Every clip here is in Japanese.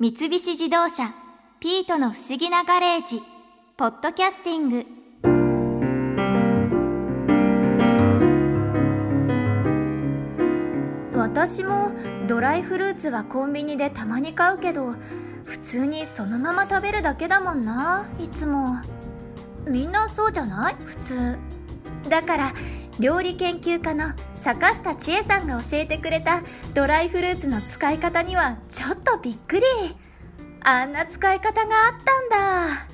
三菱自動車「ピートの不思議なガレージ」ポッドキャスティング。私もドライフルーツはコンビニでたまに買うけど普通にそのまま食べるだけだもんないつも。みんなそうじゃない？普通。だから料理研究家の坂下千恵さんが教えてくれたドライフルーツの使い方にはちょっとびっくり。あんな使い方があったんだ。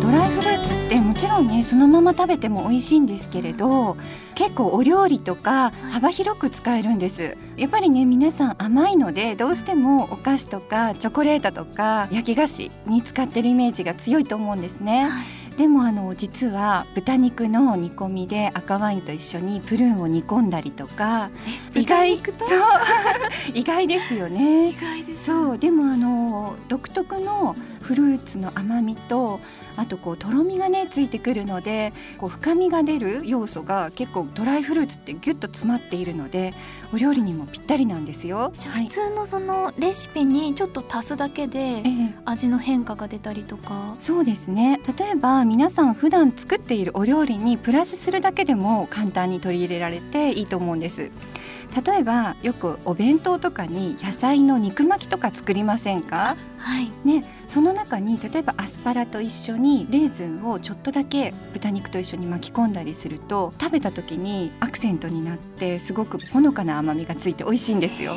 ドライフルーツってもちろんねそのまま食べても美味しいんですけれど結構お料理とか幅広く使えるんです。やっぱりね皆さん甘いのでどうしてもお菓子とかチョコレートとか焼き菓子に使ってるイメージが強いと思うんですね、はいでもあの実は豚肉の煮込みで赤ワインと一緒にプルーンを煮込んだりとか意外そう 意外ですよね。意外です。そうでもあの独特のフルーツの甘みとあとこうとろみがねついてくるのでこう深みが出る要素が結構ドライフルーツってギュッと詰まっているのでお料理にもぴったりなんですよ。じゃあ普通のそのレシピにちょっと足すだけで味の変化が出たりとか、はい、そうですね例えば皆さん普段作っているお料理にプラスするだけでも簡単に取り入れられていいと思うんです。例えばよくお弁当とかに野菜の肉巻きとか作りませんか？はい。ねその中に例えばアスパラと一緒にレーズンをちょっとだけ豚肉と一緒に巻き込んだりすると食べた時にアクセントになってすごくほのかな甘みがついて美味しいんですよ。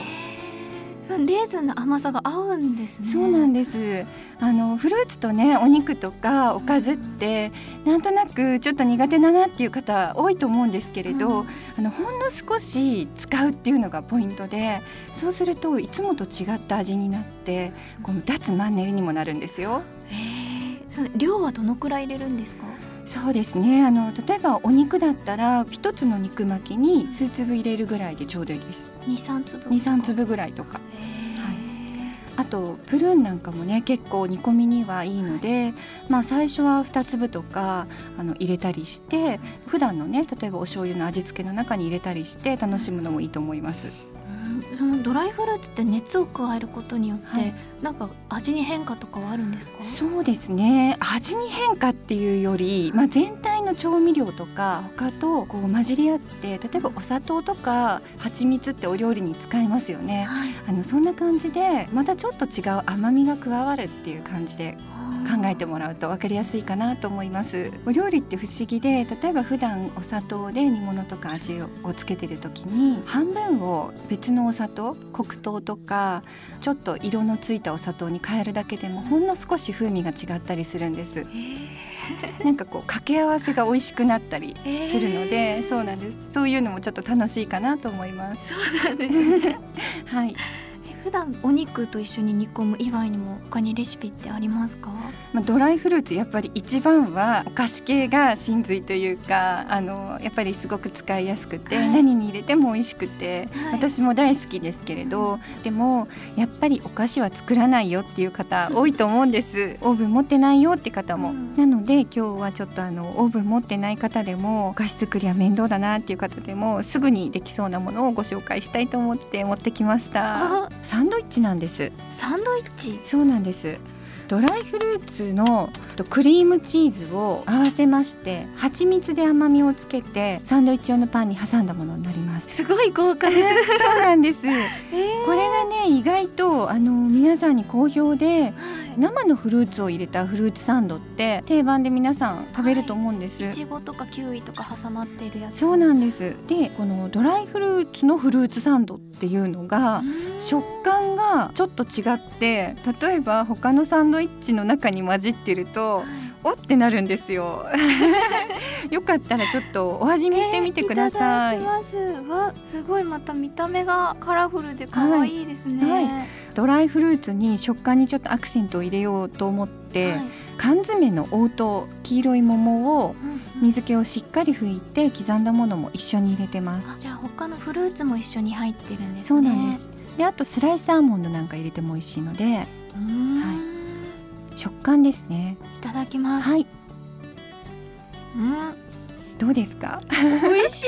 レーズンの甘さが合うんですね。そうなんです。あのフルーツとねお肉とかおかずってなんとなくちょっと苦手だなっていう方多いと思うんですけれど、うん、あのほんの少し使うっていうのがポイントでそうするといつもと違った味になってこの脱マンネリにもなるんですよ。へえ量はどのくらい入れるんですか？そうですね。あの例えばお肉だったら一つの肉巻きに数粒入れるぐらいでちょうどいいです。二三粒二三粒ぐらいとか。あとプルーンなんかもね結構煮込みにはいいので、まあ、最初は2粒とかあの入れたりして普段のね例えばお醤油の味付けの中に入れたりして楽しむのもいいと思います。そのドライフルーツって熱を加えることによって、はい、なんか味に変化とかはあるんですか？そうですね。味に変化っていうより、まあ、全体の調味料とか他とこう混じり合って例えばお砂糖とか蜂蜜ってお料理に使えますよね、はい、あのそんな感じでまたちょっと違う甘みが加わるっていう感じで考えてもらうと分かりやすいかなと思いますお料理って不思議で例えば普段お砂糖で煮物とか味をつけてる時に半分を別のお砂糖黒糖とかちょっと色のついたお砂糖に変えるだけでもほんの少し風味が違ったりするんです。なんかこう掛け合わせが美味しくなったりするので、そうなんです。そういうのもちょっと楽しいかなと思います。そうなんです、ね、はい。普段お肉と一緒に煮込む以外にも他にレシピってありますか、まあ、ドライフルーツやっぱり一番はお菓子系が真髄というかあのやっぱりすごく使いやすくて、はい、何に入れても美味しくて、はい、私も大好きですけれど、でもやっぱりお菓子は作らないよっていう方多いと思うんです。オーブン持ってないよって方も、うん、なので今日はちょっとあのオーブン持ってない方でもお菓子作りは面倒だなっていう方でもすぐにできそうなものをご紹介したいと思って持ってきましたサンドイッチなんです。サンドイッチ？そうなんです。ドライフルーツのクリームチーズを合わせまして蜂蜜で甘みをつけてサンドイッチ用のパンに挟んだものになります。すごい豪華です。そうなんです、えー、これがね意外とあの皆さんに好評で、はい。生のフルーツを入れたフルーツサンドって定番で皆さん食べると思うんです、い、ちごとかキウイとか挟まっているやつ。そうなんです。でこのドライフルーツのフルーツサンドっていうのが食感がちょっと違って例えば他のサンドイッチの中に混じってると、はい。おってなるんですよ。よかったらちょっとお味見してみてください、えー、います。ごいまた見た目がカラフルで可愛いですね、はい。はい、ドライフルーツに食感にちょっとアクセントを入れようと思って、はい、缶詰の黄桃黄色い桃を水気をしっかり拭いて刻んだものも一緒に入れてます、じゃあ他のフルーツも一緒に入ってるんですね。そうなんです。であとスライスアーモンドなんか入れても美味しいので。はい食感ですね。いただきます。はい。うん。どうですか？美味し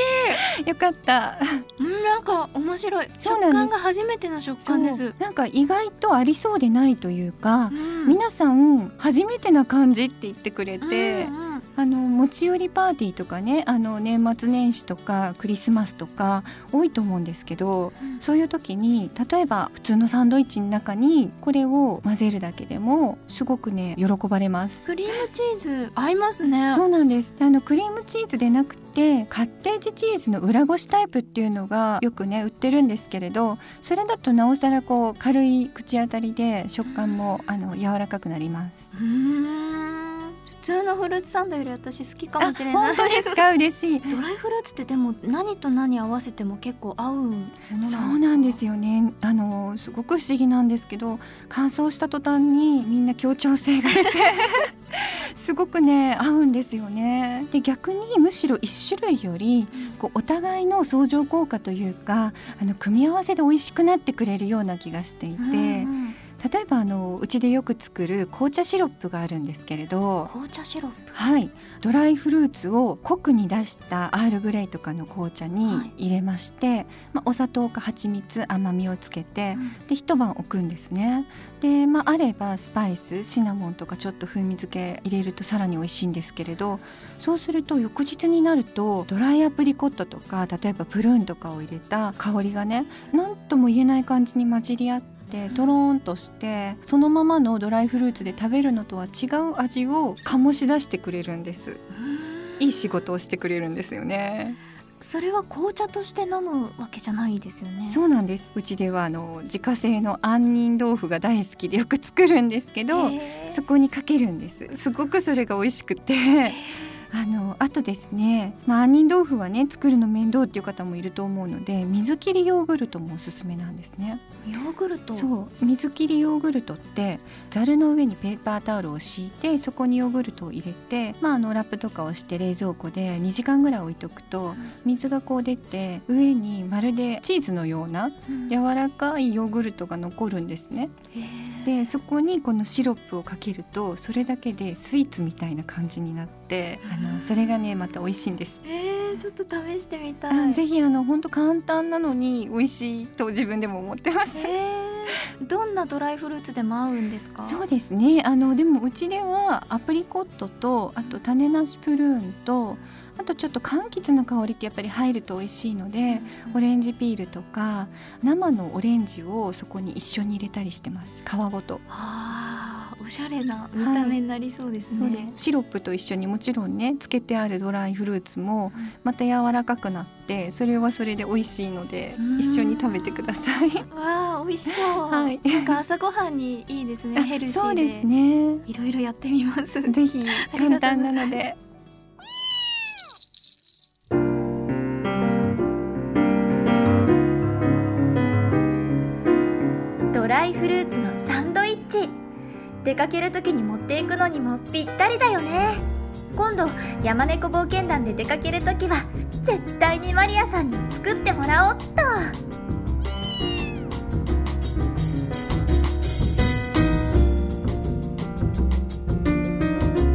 い。よかった。うんなんか面白い。食感が初めての食感です。なんか意外とありそうでないというか、うん、皆さん初めてな感じって言ってくれて、うんうんあの持ち寄りパーティーとかねあの年末年始とかクリスマスとか多いと思うんですけど、うん。そういう時に例えば普通のサンドイッチの中にこれを混ぜるだけでもすごくね喜ばれます。クリームチーズ合いますね。そうなんです。あのクリームチーズでなくてカッテージチーズの裏ごしタイプっていうのがよくね売ってるんですけれどそれだとなおさらこう軽い口当たりで食感もあの柔らかくなります。うーん普通のフルーツサンドより私好きかもしれない。あ本当ですか？嬉しい。ドライフルーツってでも何と何合わせても結構合うものそうなんですよね。あのすごく不思議なんですけど乾燥した途端にみんな協調性が出て すごくね合うんですよね。で逆にむしろ一種類よりこうお互いの相乗効果というかあの組み合わせで美味しくなってくれるような気がしていて、うんうん例えばあのうちでよく作る紅茶シロップがあるんですけれど紅茶シロップ？はい、ドライフルーツを濃くに出したアールグレイとかの紅茶はい。に入れまして、まあ、お砂糖か蜂蜜甘みをつけてで一晩置くんですね。で、まあ、あればスパイスシナモンとかちょっと風味付け入れるとさらに美味しいんですけれどそうすると翌日になるとドライアプリコットとか例えばプルーンとかを入れた香りがね何とも言えない感じに混じり合ってとろーんとしてそのままのドライフルーツで食べるのとは違う味を醸し出してくれるんです。うんいい仕事をしてくれるんですよね。それは紅茶として飲むわけじゃないですよね。そうなんです。うちではあの自家製の杏仁豆腐が大好きでよく作るんですけどそこにかけるんです。すごくそれが美味しくてあのあとですね、まあ、杏仁豆腐はね作るの面倒っていう方もいると思うので水切りヨーグルトもおすすめなんですね。ヨーグルト？そう。水切りヨーグルトってざるの上にペーパータオルを敷いてそこにヨーグルトを入れて、まあ、あのラップとかをして冷蔵庫で2時間ぐらい置いとくと水がこう出て上にまるでチーズのようなうん。柔らかいヨーグルトが残るんですね。へーでそこにこのシロップをかけるとそれだけでスイーツみたいな感じになってあのそれがねまた美味しいんです。えー、ちょっと試してみたいあぜひあの本当簡単なのに美味しいと自分でも思ってます。えー、どんなドライフルーツでも合うんですか？そうですねあのでもうちではアプリコットとあと種なしプルーンとあとちょっと柑橘の香りってやっぱり入ると美味しいのでオレンジピールとか生のオレンジをそこに一緒に入れたりしてます。皮ごと。おしゃれな見た目になりそうですね、そうです。シロップと一緒にもちろんねつけてあるドライフルーツもまた柔らかくなってそれはそれで美味しいのでうん。一緒に食べてください。わあ美味しそう、はい。なんか朝ごはんにいいですね。ヘルシーで。そうですね。いろいろやってみます。ぜひ。簡単なので。ルーツのサンドイッチ。出かける時に持っていくのにもぴったりだよね。今度山猫冒険団で出かける時は絶対にマリアさんに作ってもらおうっと。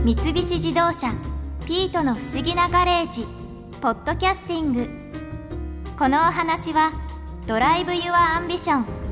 三菱自動車ピートの不思議なガレージ。ポッドキャスティング。このお話は Drive your ambition。